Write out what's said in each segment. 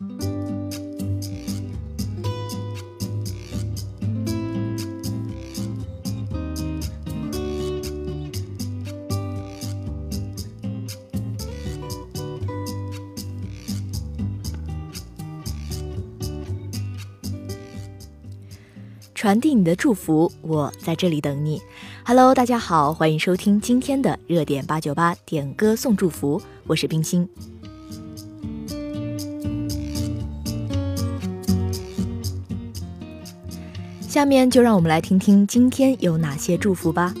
传递你的祝福，我在这里等你。Hello，大家好，欢迎收听今天的热点八九八点歌送祝福，我是冰心。下面就让我们来听听今天有哪些祝福吧。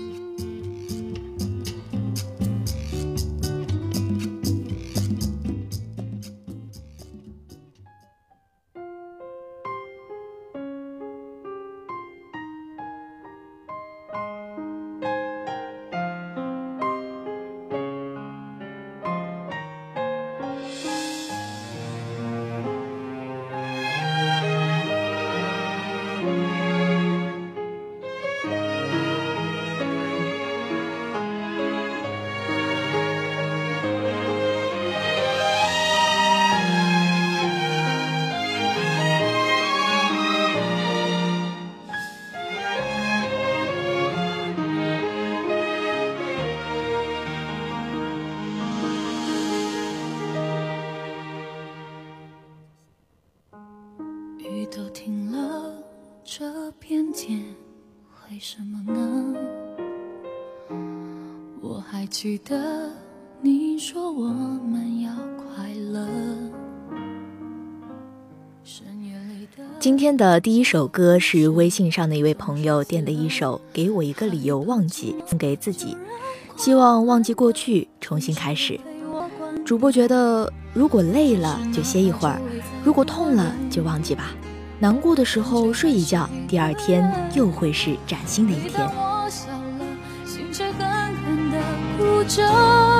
记得你说我们要快乐。今天的第一首歌是微信上的一位朋友点的一首《给我一个理由忘记》，送给自己，希望忘记过去，重新开始。主播觉得，如果累了就歇一会儿，如果痛了就忘记吧。难过的时候睡一觉，第二天又会是崭新的一天。就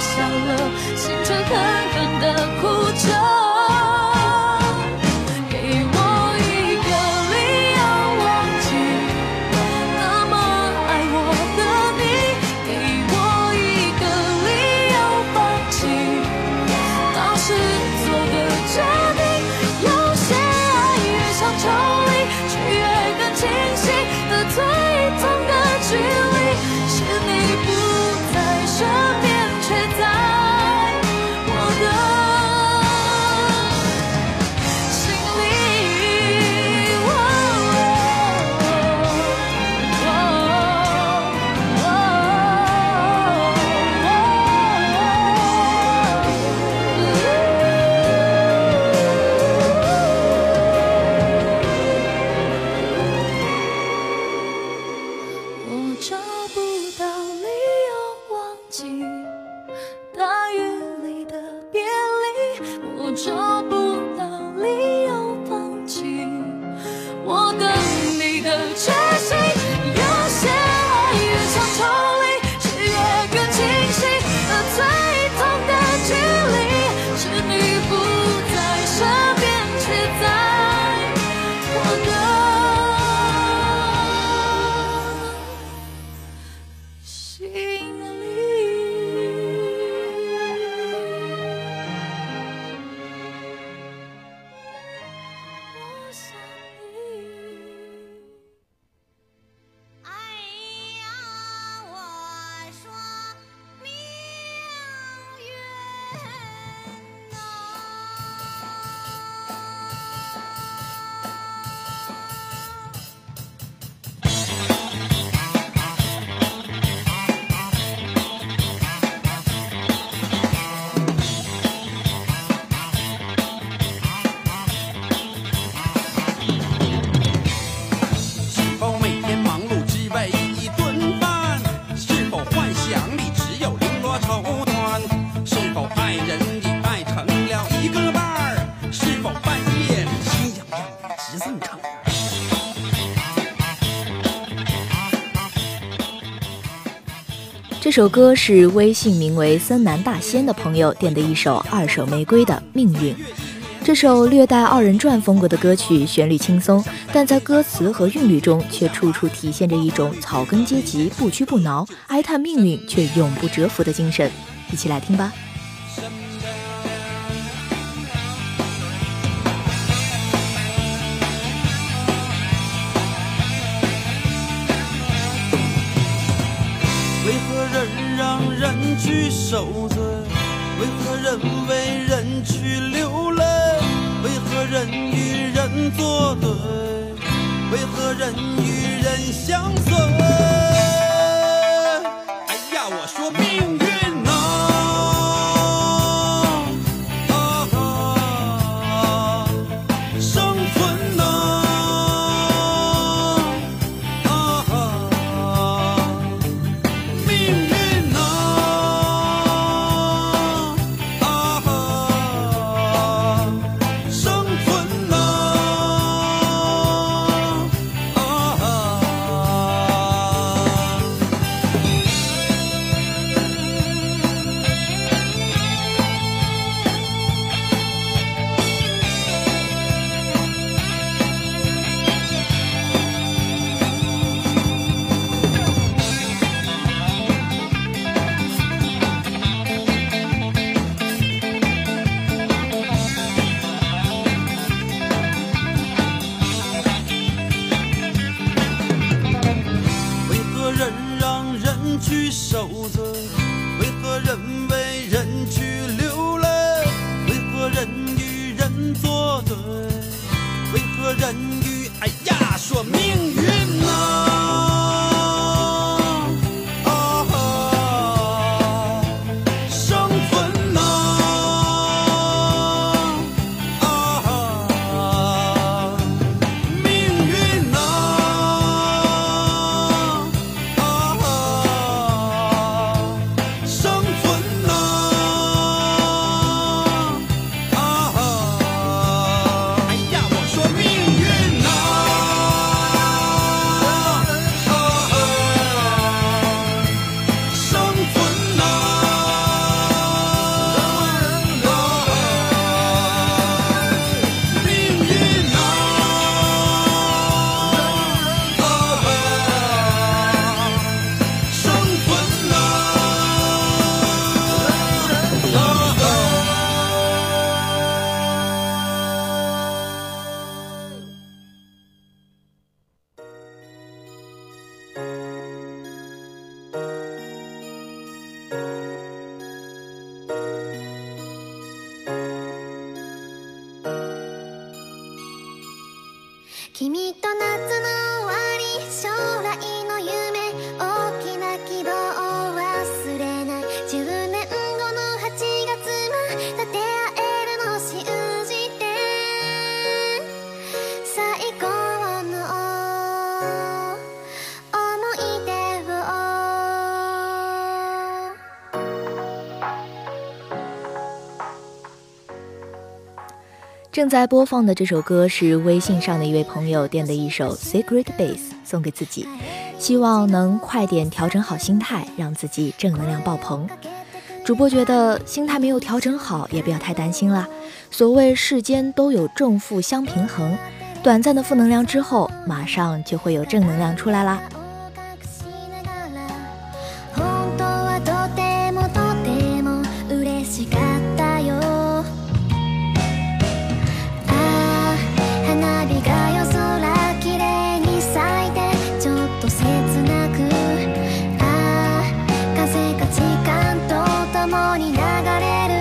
笑了，心却狠狠的哭这首歌是微信名为森南大仙的朋友点的一首二手玫瑰的命运。这首略带二人转风格的歌曲，旋律轻松，但在歌词和韵律中却处处体现着一种草根阶级不屈不挠、哀叹命运却永不折服的精神。一起来听吧。受罪？为何人为人去流泪？为何人与人作对？为何人与人相随？正在播放的这首歌是微信上的一位朋友点的一首《Secret Base》，送给自己，希望能快点调整好心态，让自己正能量爆棚。主播觉得心态没有调整好，也不要太担心啦。所谓世间都有正负相平衡，短暂的负能量之后，马上就会有正能量出来啦。流れる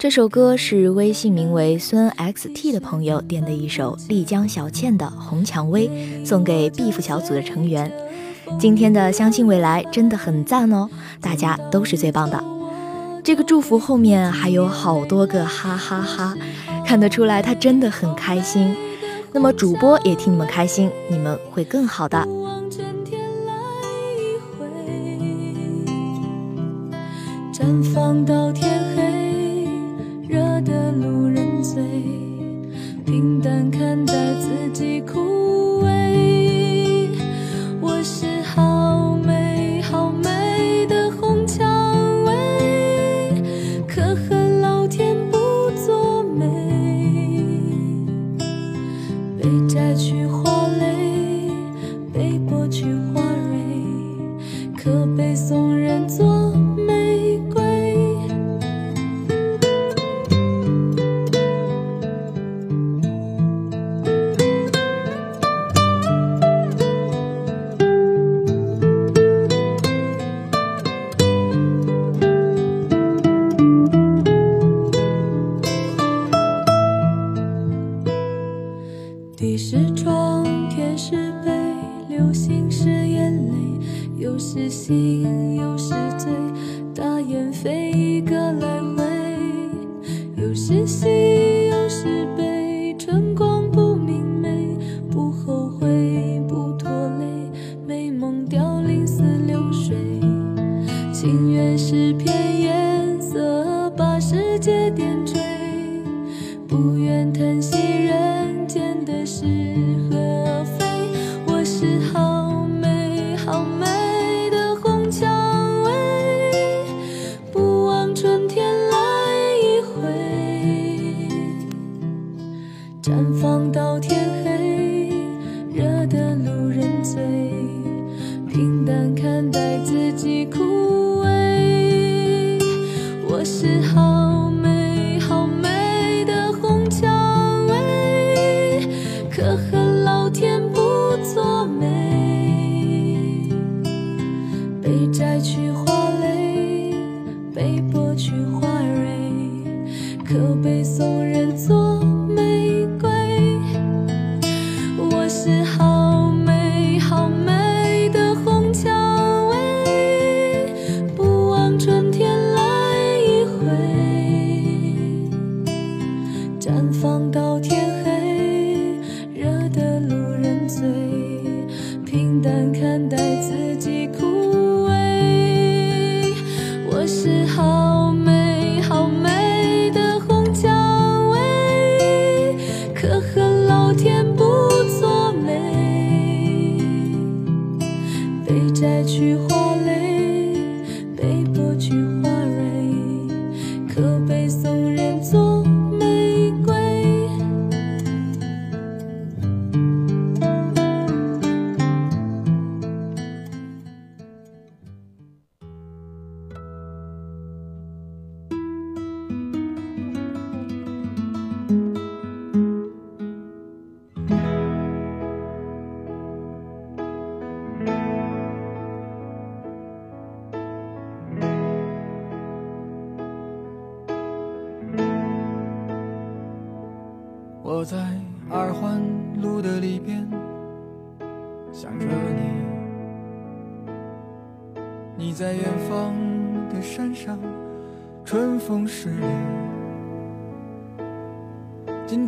这首歌是微信名为孙 xt 的朋友点的一首丽江小倩的《红蔷薇》，送给 beef 小组的成员。今天的相信未来真的很赞哦，大家都是最棒的。这个祝福后面还有好多个哈哈哈，看得出来他真的很开心。那么主播也替你们开心，你们会更好的。绽放到天，路人醉，平淡看待自己苦。只需。去花蕾，被剥去花蕊，可。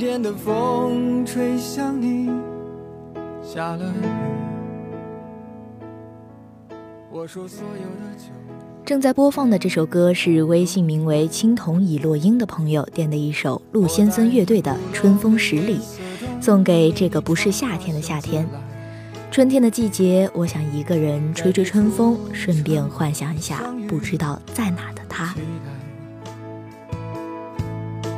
天的风吹向你，下了雨。我说所有的酒。正在播放的这首歌是微信名为“青铜已落英”的朋友点的一首陆先森乐队的《春风十里》，送给这个不是夏天的夏天。春天的季节，我想一个人吹吹春风，顺便幻想一下不知道在哪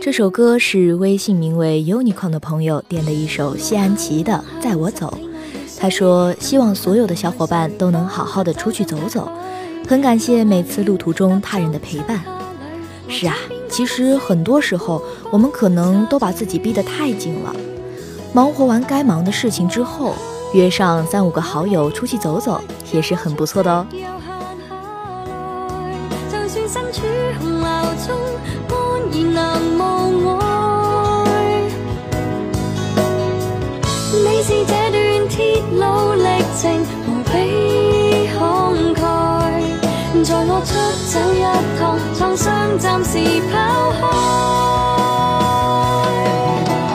这首歌是微信名为 Unicorn 的朋友点的一首谢安琪的《载我走》。他说：“希望所有的小伙伴都能好好的出去走走，很感谢每次路途中他人的陪伴。是啊，其实很多时候我们可能都把自己逼得太紧了。忙活完该忙的事情之后，约上三五个好友出去走走，也是很不错的哦。”走一趟，创伤暂时抛开。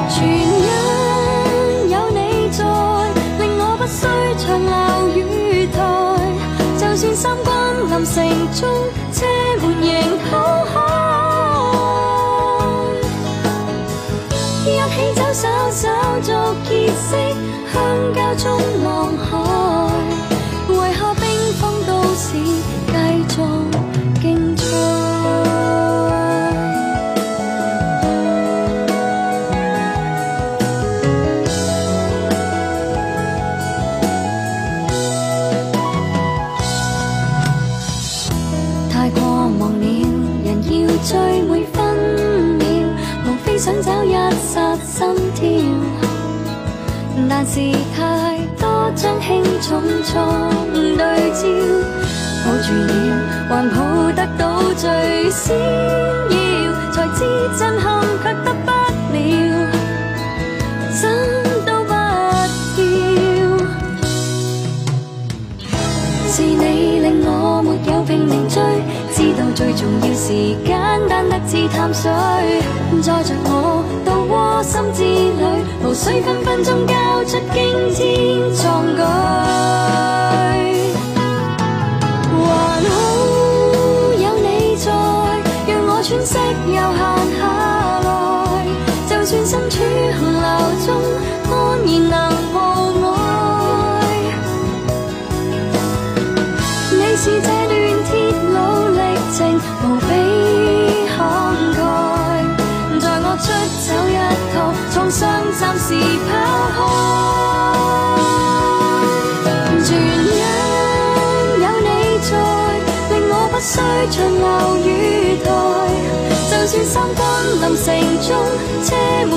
全因有你在，令我不需长留雨台。就算三关临城中，车门仍开开，一起走手手做结识。相交中望海，错误对焦，抱住了，还抱得到最闪耀，才知震撼却得不了，心都不要。是你令我没有拼命追，知道最重要是简单得似淡水，载着我到窝心之旅，无需分分钟交出惊天壮举。还好有你在，让我喘息又闲下来，就算身处寒流中，安然能无碍。你是这趟，创伤暂时抛开。全因有你在，令我不需长留雨台。就算三分临城中，车门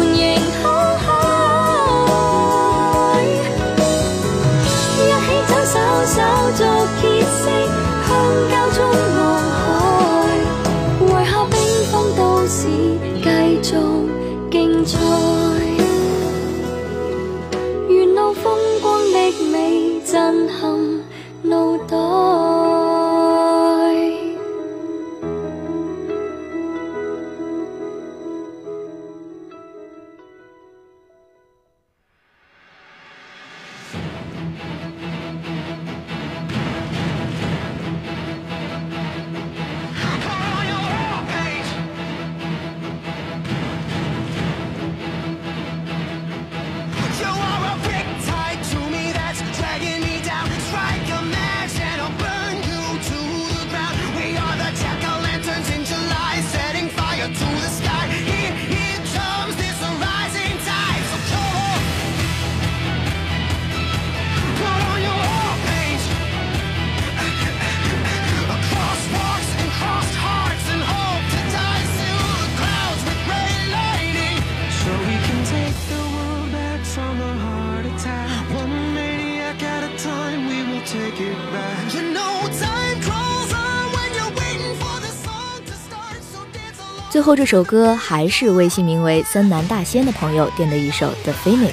最后这首歌还是微信名为“森南大仙”的朋友点的一首《The Phoenix》，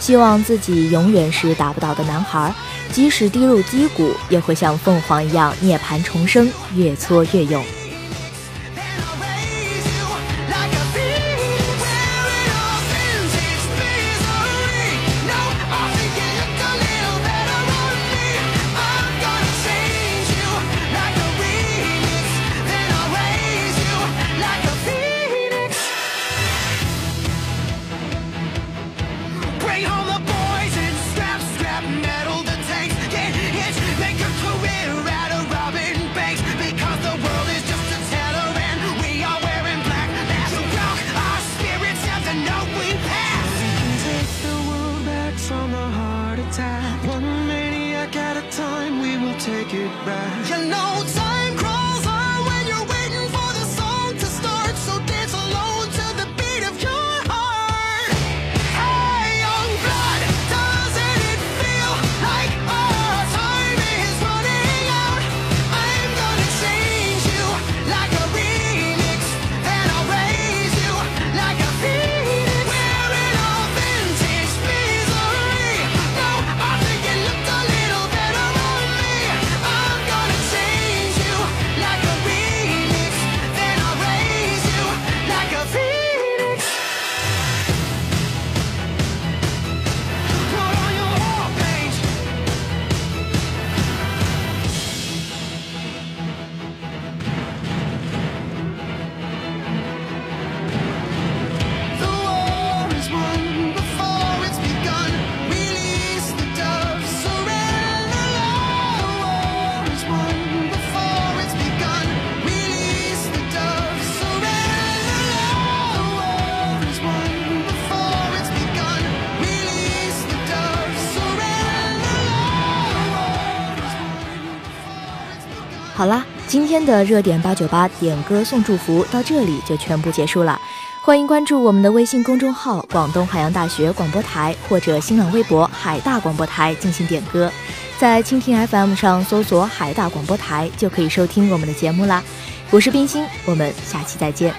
希望自己永远是打不倒的男孩，即使跌入低谷，也会像凤凰一样涅槃重生，越挫越勇。今天的热点八九八点歌送祝福到这里就全部结束了。欢迎关注我们的微信公众号“广东海洋大学广播台”或者新浪微博“海大广播台”进行点歌。在蜻蜓 FM 上搜索海大广播台就可以收听我们的节目啦。我是冰心，我们下期再见。